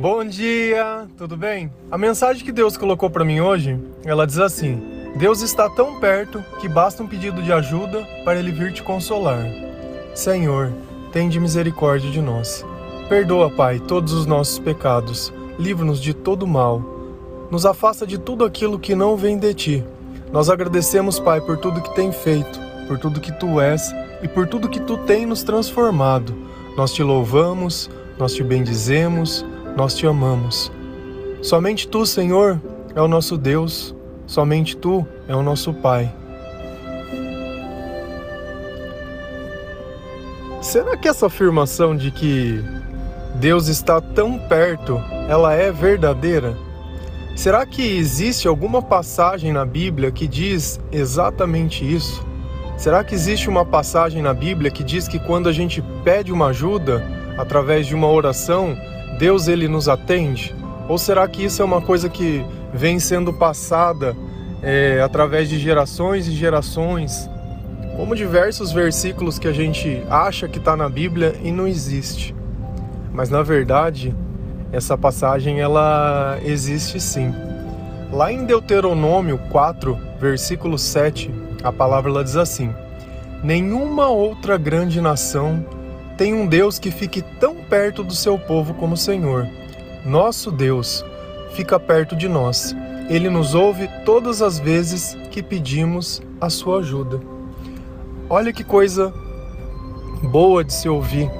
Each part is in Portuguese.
Bom dia, tudo bem? A mensagem que Deus colocou para mim hoje, ela diz assim: Deus está tão perto que basta um pedido de ajuda para ele vir te consolar. Senhor, tende misericórdia de nós. Perdoa, Pai, todos os nossos pecados. Livra-nos de todo mal. Nos afasta de tudo aquilo que não vem de ti. Nós agradecemos, Pai, por tudo que tem feito, por tudo que tu és e por tudo que tu tem nos transformado. Nós te louvamos, nós te bendizemos, nós te amamos. Somente tu, Senhor, é o nosso Deus, somente tu é o nosso Pai. Será que essa afirmação de que Deus está tão perto, ela é verdadeira? Será que existe alguma passagem na Bíblia que diz exatamente isso? Será que existe uma passagem na Bíblia que diz que quando a gente pede uma ajuda através de uma oração, Deus ele nos atende? Ou será que isso é uma coisa que vem sendo passada é, através de gerações e gerações? Como diversos versículos que a gente acha que está na Bíblia e não existe. Mas na verdade, essa passagem ela existe sim. Lá em Deuteronômio 4, versículo 7, a palavra ela diz assim: Nenhuma outra grande nação tem um Deus que fique tão perto do seu povo como o Senhor. Nosso Deus fica perto de nós. Ele nos ouve todas as vezes que pedimos a sua ajuda. Olha que coisa boa de se ouvir.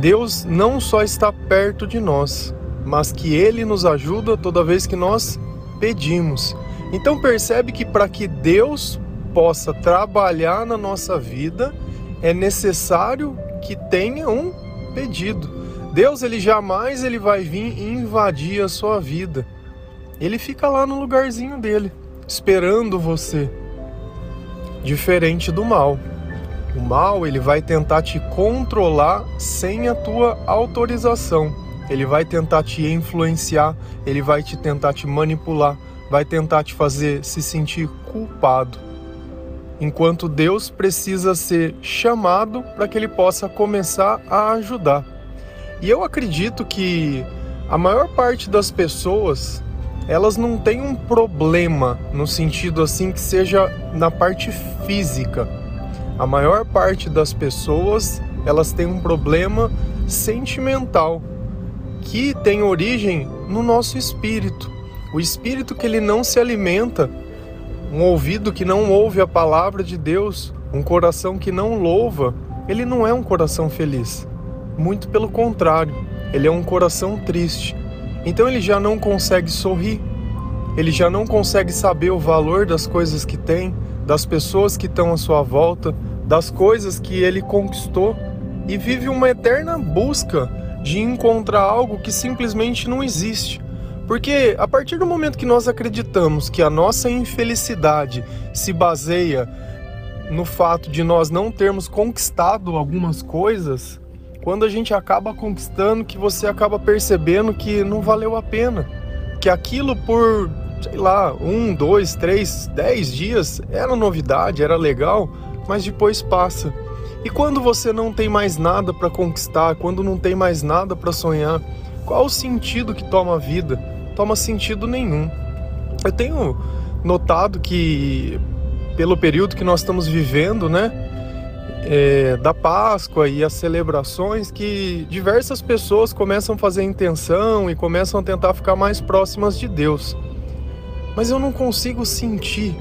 Deus não só está perto de nós, mas que ele nos ajuda toda vez que nós pedimos. Então percebe que para que Deus possa trabalhar na nossa vida, é necessário que tenha um pedido. Deus ele jamais ele vai vir invadir a sua vida. Ele fica lá no lugarzinho dele, esperando você. Diferente do mal. O mal ele vai tentar te controlar sem a tua autorização. Ele vai tentar te influenciar, ele vai te tentar te manipular, vai tentar te fazer se sentir culpado enquanto Deus precisa ser chamado para que ele possa começar a ajudar. E eu acredito que a maior parte das pessoas elas não têm um problema no sentido assim que seja na parte física. A maior parte das pessoas elas têm um problema sentimental que tem origem no nosso espírito. O espírito que ele não se alimenta um ouvido que não ouve a palavra de Deus, um coração que não louva, ele não é um coração feliz. Muito pelo contrário, ele é um coração triste. Então ele já não consegue sorrir, ele já não consegue saber o valor das coisas que tem, das pessoas que estão à sua volta, das coisas que ele conquistou e vive uma eterna busca de encontrar algo que simplesmente não existe. Porque a partir do momento que nós acreditamos que a nossa infelicidade se baseia no fato de nós não termos conquistado algumas coisas, quando a gente acaba conquistando, que você acaba percebendo que não valeu a pena, que aquilo por, sei lá, um, dois, três, dez dias era novidade, era legal, mas depois passa. E quando você não tem mais nada para conquistar, quando não tem mais nada para sonhar, qual o sentido que toma a vida? Toma sentido nenhum. Eu tenho notado que, pelo período que nós estamos vivendo, né, é, da Páscoa e as celebrações, que diversas pessoas começam a fazer intenção e começam a tentar ficar mais próximas de Deus. Mas eu não consigo sentir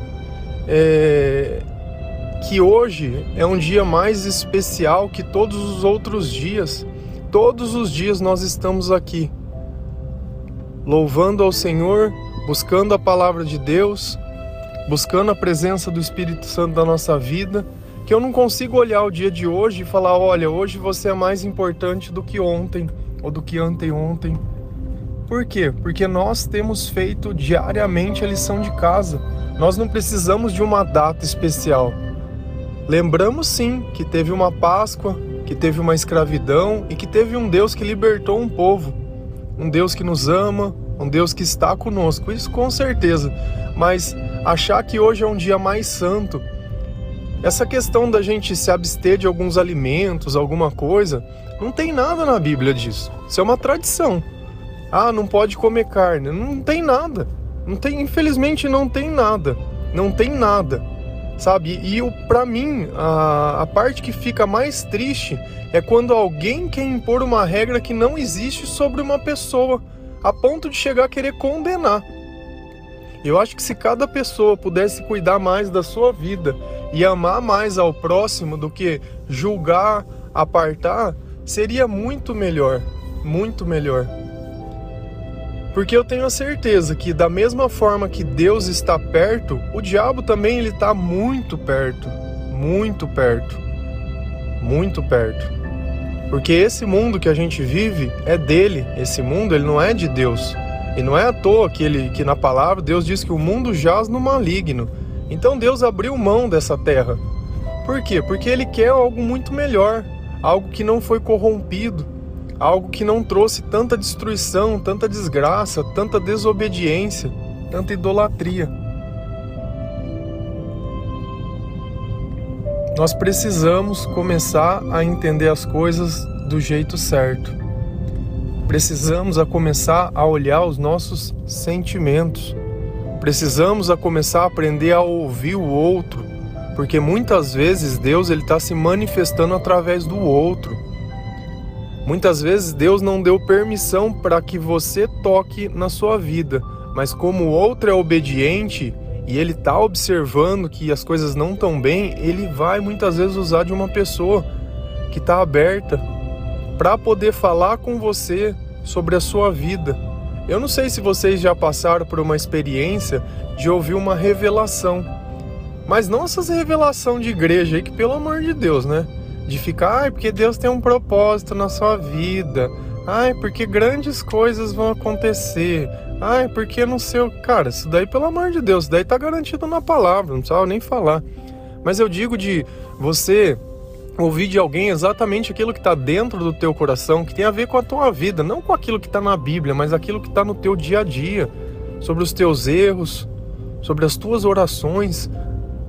é, que hoje é um dia mais especial que todos os outros dias. Todos os dias nós estamos aqui louvando ao Senhor, buscando a palavra de Deus, buscando a presença do Espírito Santo na nossa vida, que eu não consigo olhar o dia de hoje e falar: olha, hoje você é mais importante do que ontem ou do que anteontem. Por quê? Porque nós temos feito diariamente a lição de casa. Nós não precisamos de uma data especial. Lembramos sim que teve uma Páscoa, que teve uma escravidão e que teve um Deus que libertou um povo um Deus que nos ama, um Deus que está conosco, isso com certeza. Mas achar que hoje é um dia mais santo, essa questão da gente se abster de alguns alimentos, alguma coisa, não tem nada na Bíblia disso. Isso é uma tradição. Ah, não pode comer carne. Não tem nada. Não tem, infelizmente não tem nada. Não tem nada. Sabe? E para mim, a, a parte que fica mais triste é quando alguém quer impor uma regra que não existe sobre uma pessoa, a ponto de chegar a querer condenar. Eu acho que se cada pessoa pudesse cuidar mais da sua vida e amar mais ao próximo do que julgar, apartar, seria muito melhor, muito melhor. Porque eu tenho a certeza que da mesma forma que Deus está perto, o diabo também ele está muito perto, muito perto, muito perto. Porque esse mundo que a gente vive é dele, esse mundo ele não é de Deus. E não é à toa que ele que na palavra Deus diz que o mundo jaz no maligno. Então Deus abriu mão dessa terra. Por quê? Porque ele quer algo muito melhor, algo que não foi corrompido, algo que não trouxe tanta destruição, tanta desgraça, tanta desobediência, tanta idolatria. Nós precisamos começar a entender as coisas do jeito certo. Precisamos a começar a olhar os nossos sentimentos. Precisamos a começar a aprender a ouvir o outro, porque muitas vezes Deus ele está se manifestando através do outro. Muitas vezes Deus não deu permissão para que você toque na sua vida, mas como o outro é obediente e ele está observando que as coisas não estão bem, ele vai muitas vezes usar de uma pessoa que está aberta para poder falar com você sobre a sua vida. Eu não sei se vocês já passaram por uma experiência de ouvir uma revelação, mas não essas revelação de igreja aí que pelo amor de Deus, né? De ficar, ai, porque Deus tem um propósito na sua vida. Ai, porque grandes coisas vão acontecer. Ai, porque não sei o. Cara, isso daí, pelo amor de Deus, isso daí tá garantido na palavra, não precisava nem falar. Mas eu digo de você ouvir de alguém exatamente aquilo que está dentro do teu coração, que tem a ver com a tua vida, não com aquilo que está na Bíblia, mas aquilo que está no teu dia a dia, sobre os teus erros, sobre as tuas orações,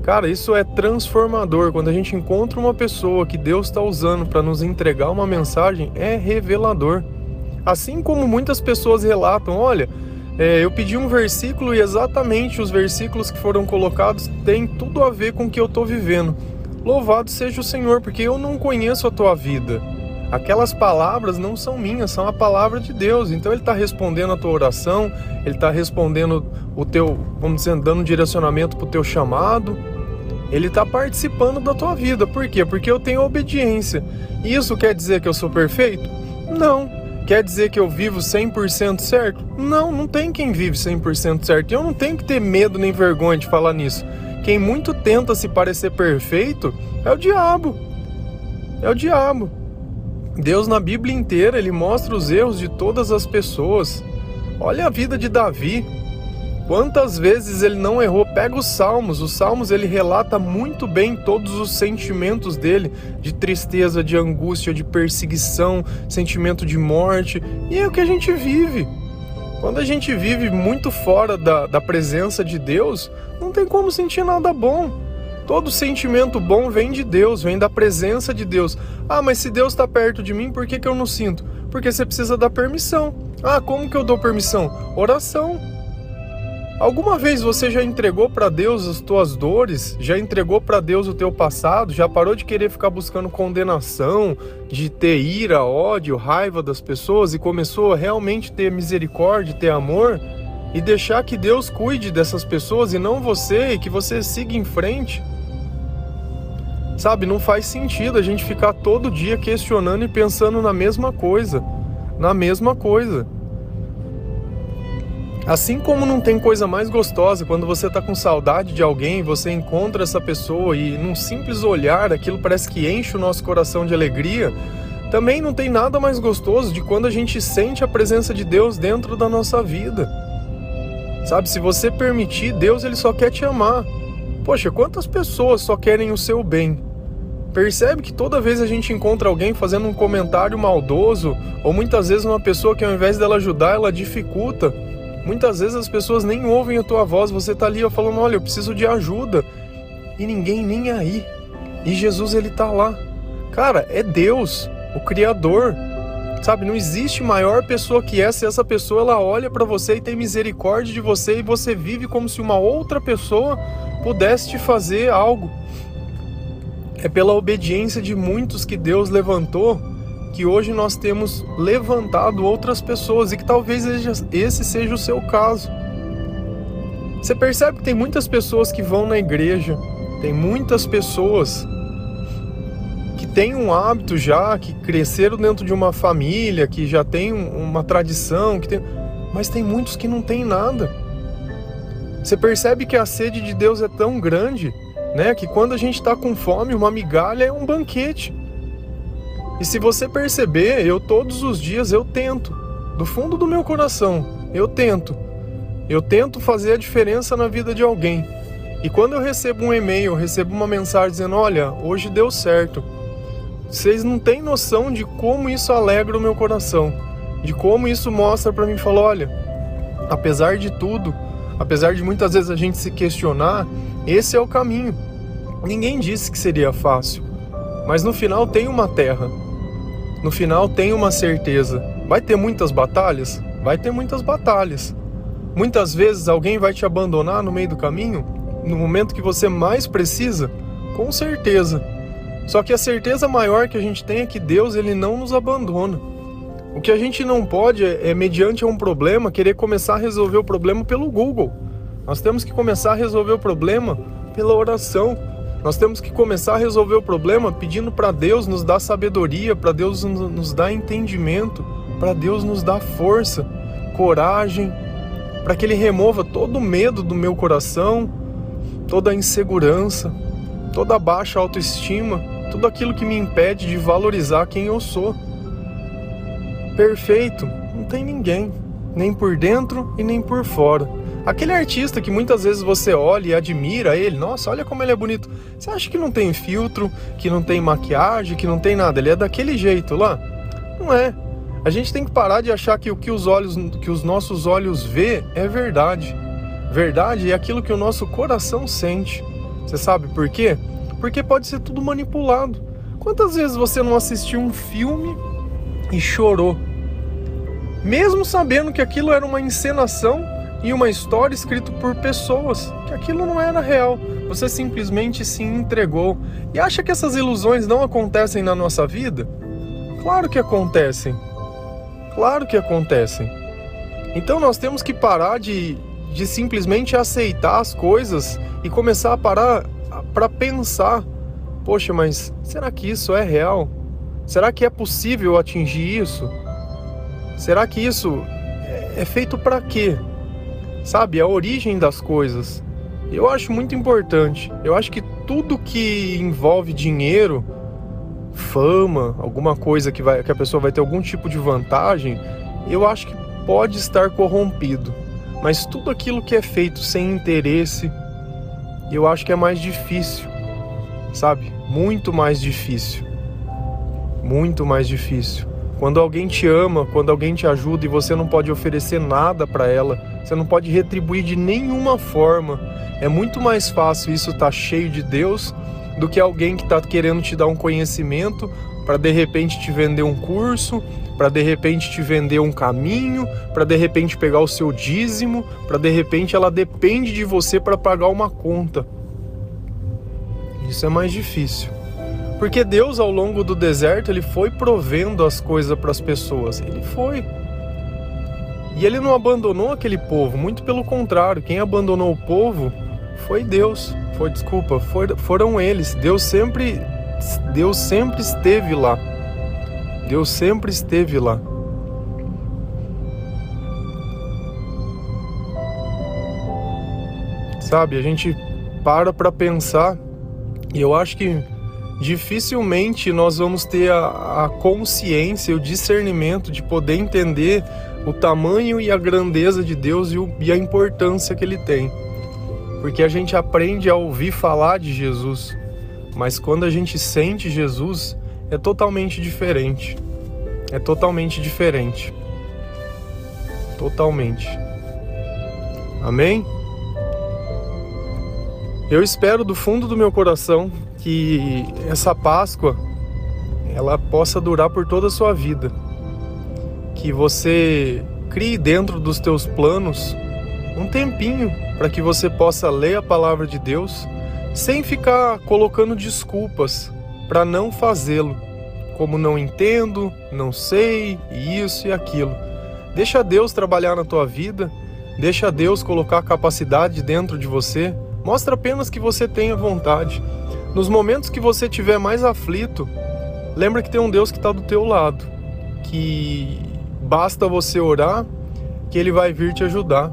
Cara, isso é transformador. Quando a gente encontra uma pessoa que Deus está usando para nos entregar uma mensagem, é revelador. Assim como muitas pessoas relatam: olha, é, eu pedi um versículo e exatamente os versículos que foram colocados têm tudo a ver com o que eu estou vivendo. Louvado seja o Senhor, porque eu não conheço a tua vida. Aquelas palavras não são minhas, são a palavra de Deus. Então ele está respondendo a tua oração, ele está respondendo o teu, vamos dizer, dando direcionamento para o teu chamado ele está participando da tua vida. Por quê? Porque eu tenho obediência. Isso quer dizer que eu sou perfeito? Não. Quer dizer que eu vivo 100% certo? Não, não tem quem vive 100% certo. E eu não tenho que ter medo nem vergonha de falar nisso. Quem muito tenta se parecer perfeito é o diabo. É o diabo. Deus na Bíblia inteira, ele mostra os erros de todas as pessoas. Olha a vida de Davi. Quantas vezes ele não errou? Pega os Salmos. Os Salmos ele relata muito bem todos os sentimentos dele, de tristeza, de angústia, de perseguição, sentimento de morte. E é o que a gente vive. Quando a gente vive muito fora da, da presença de Deus, não tem como sentir nada bom. Todo sentimento bom vem de Deus, vem da presença de Deus. Ah, mas se Deus está perto de mim, por que, que eu não sinto? Porque você precisa dar permissão. Ah, como que eu dou permissão? Oração. Alguma vez você já entregou para Deus as tuas dores? Já entregou para Deus o teu passado? Já parou de querer ficar buscando condenação, de ter ira, ódio, raiva das pessoas e começou a realmente ter misericórdia, ter amor e deixar que Deus cuide dessas pessoas e não você e que você siga em frente? Sabe, não faz sentido a gente ficar todo dia questionando e pensando na mesma coisa, na mesma coisa. Assim como não tem coisa mais gostosa quando você está com saudade de alguém, você encontra essa pessoa e num simples olhar aquilo parece que enche o nosso coração de alegria, também não tem nada mais gostoso de quando a gente sente a presença de Deus dentro da nossa vida. Sabe, se você permitir, Deus ele só quer te amar. Poxa, quantas pessoas só querem o seu bem? Percebe que toda vez a gente encontra alguém fazendo um comentário maldoso, ou muitas vezes uma pessoa que ao invés dela ajudar, ela dificulta, Muitas vezes as pessoas nem ouvem a tua voz, você tá ali falando, olha, eu preciso de ajuda. E ninguém nem aí. E Jesus ele tá lá. Cara, é Deus, o criador. Sabe, não existe maior pessoa que essa, e essa pessoa ela olha para você e tem misericórdia de você e você vive como se uma outra pessoa pudesse te fazer algo. É pela obediência de muitos que Deus levantou que hoje nós temos levantado outras pessoas e que talvez esse seja o seu caso. Você percebe que tem muitas pessoas que vão na igreja, tem muitas pessoas que têm um hábito já, que cresceram dentro de uma família, que já tem uma tradição, que tem... mas tem muitos que não têm nada. Você percebe que a sede de Deus é tão grande, né, que quando a gente está com fome, uma migalha é um banquete. E se você perceber, eu todos os dias eu tento, do fundo do meu coração, eu tento. Eu tento fazer a diferença na vida de alguém. E quando eu recebo um e-mail, recebo uma mensagem dizendo: "Olha, hoje deu certo". Vocês não têm noção de como isso alegra o meu coração, de como isso mostra para mim, fala, olha, apesar de tudo, apesar de muitas vezes a gente se questionar, esse é o caminho. Ninguém disse que seria fácil, mas no final tem uma terra, no final tem uma certeza. Vai ter muitas batalhas? Vai ter muitas batalhas. Muitas vezes alguém vai te abandonar no meio do caminho, no momento que você mais precisa? Com certeza. Só que a certeza maior que a gente tem é que Deus ele não nos abandona. O que a gente não pode é, é mediante um problema, querer começar a resolver o problema pelo Google. Nós temos que começar a resolver o problema pela oração, nós temos que começar a resolver o problema pedindo para Deus nos dar sabedoria, para Deus nos dar entendimento, para Deus nos dar força, coragem, para que Ele remova todo o medo do meu coração, toda a insegurança, toda a baixa autoestima, tudo aquilo que me impede de valorizar quem eu sou. Perfeito, não tem ninguém, nem por dentro e nem por fora. Aquele artista que muitas vezes você olha e admira ele, nossa, olha como ele é bonito. Você acha que não tem filtro, que não tem maquiagem, que não tem nada? Ele é daquele jeito lá? Não é. A gente tem que parar de achar que o que os olhos, que os nossos olhos vê é verdade. Verdade é aquilo que o nosso coração sente. Você sabe por quê? Porque pode ser tudo manipulado. Quantas vezes você não assistiu um filme e chorou? Mesmo sabendo que aquilo era uma encenação e uma história escrita por pessoas, que aquilo não era real. Você simplesmente se entregou. E acha que essas ilusões não acontecem na nossa vida? Claro que acontecem. Claro que acontecem. Então nós temos que parar de, de simplesmente aceitar as coisas e começar a parar para pensar: poxa, mas será que isso é real? Será que é possível atingir isso? Será que isso é, é feito para quê? Sabe? A origem das coisas. Eu acho muito importante. Eu acho que tudo que envolve dinheiro, fama, alguma coisa que, vai, que a pessoa vai ter algum tipo de vantagem, eu acho que pode estar corrompido. Mas tudo aquilo que é feito sem interesse, eu acho que é mais difícil, sabe? Muito mais difícil. Muito mais difícil. Quando alguém te ama, quando alguém te ajuda e você não pode oferecer nada para ela, você não pode retribuir de nenhuma forma. É muito mais fácil isso estar tá cheio de Deus do que alguém que está querendo te dar um conhecimento para de repente te vender um curso, para de repente te vender um caminho, para de repente pegar o seu dízimo, para de repente ela depende de você para pagar uma conta. Isso é mais difícil. Porque Deus ao longo do deserto, ele foi provendo as coisas para as pessoas. Ele foi. E ele não abandonou aquele povo, muito pelo contrário, quem abandonou o povo foi Deus. Foi, desculpa, foram eles. Deus sempre Deus sempre esteve lá. Deus sempre esteve lá. Sabe, a gente para para pensar e eu acho que dificilmente nós vamos ter a, a consciência, o discernimento de poder entender o tamanho e a grandeza de Deus e, o, e a importância que ele tem. Porque a gente aprende a ouvir falar de Jesus, mas quando a gente sente Jesus, é totalmente diferente. É totalmente diferente. Totalmente. Amém? Eu espero do fundo do meu coração que essa Páscoa ela possa durar por toda a sua vida que você crie dentro dos teus planos um tempinho para que você possa ler a palavra de Deus sem ficar colocando desculpas para não fazê-lo, como não entendo, não sei, isso e aquilo. Deixa Deus trabalhar na tua vida, deixa Deus colocar capacidade dentro de você. Mostra apenas que você tenha vontade. Nos momentos que você estiver mais aflito, lembra que tem um Deus que está do teu lado, que basta você orar, que Ele vai vir te ajudar.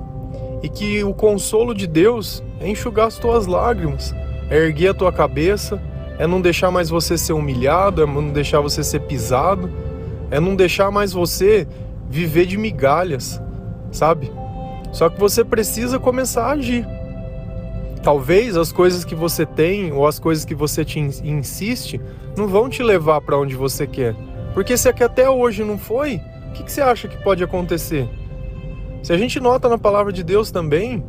E que o consolo de Deus é enxugar as tuas lágrimas, é erguer a tua cabeça, é não deixar mais você ser humilhado, é não deixar você ser pisado, é não deixar mais você viver de migalhas, sabe? Só que você precisa começar a agir. Talvez as coisas que você tem ou as coisas que você te insiste não vão te levar para onde você quer. Porque se aqui até hoje não foi, o que, que você acha que pode acontecer? Se a gente nota na palavra de Deus também,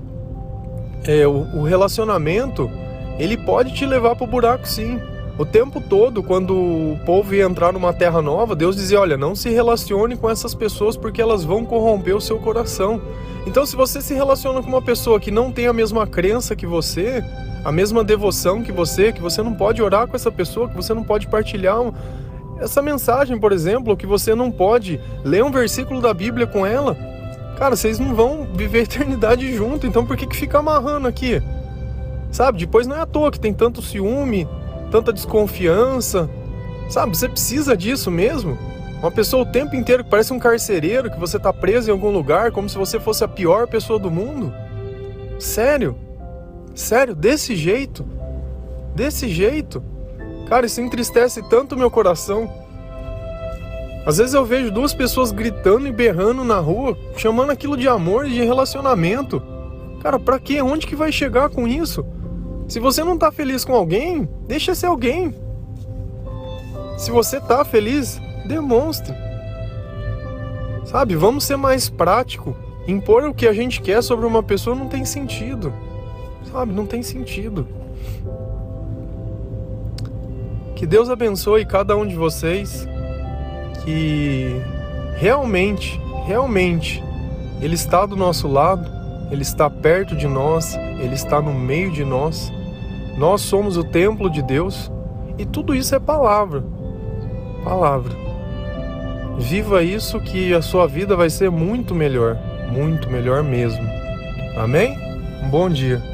é, o, o relacionamento ele pode te levar para o buraco sim. O tempo todo, quando o povo ia entrar numa terra nova, Deus dizia: Olha, não se relacione com essas pessoas porque elas vão corromper o seu coração. Então, se você se relaciona com uma pessoa que não tem a mesma crença que você, a mesma devoção que você, que você não pode orar com essa pessoa, que você não pode partilhar essa mensagem, por exemplo, que você não pode ler um versículo da Bíblia com ela, cara, vocês não vão viver a eternidade junto, então por que, que fica amarrando aqui? Sabe? Depois não é à toa que tem tanto ciúme, tanta desconfiança. Sabe? Você precisa disso mesmo? Uma pessoa o tempo inteiro que parece um carcereiro, que você tá preso em algum lugar, como se você fosse a pior pessoa do mundo? Sério? Sério? Desse jeito? Desse jeito? Cara, isso entristece tanto o meu coração. Às vezes eu vejo duas pessoas gritando e berrando na rua, chamando aquilo de amor e de relacionamento. Cara, pra quê? Onde que vai chegar com isso? Se você não tá feliz com alguém, deixa ser alguém. Se você tá feliz, Demonstre. Sabe, vamos ser mais prático. Impor o que a gente quer sobre uma pessoa não tem sentido. Sabe, não tem sentido. Que Deus abençoe cada um de vocês. Que realmente, realmente, Ele está do nosso lado, Ele está perto de nós, Ele está no meio de nós. Nós somos o templo de Deus e tudo isso é palavra. Palavra. Viva isso que a sua vida vai ser muito melhor, muito melhor mesmo. Amém? Um bom dia.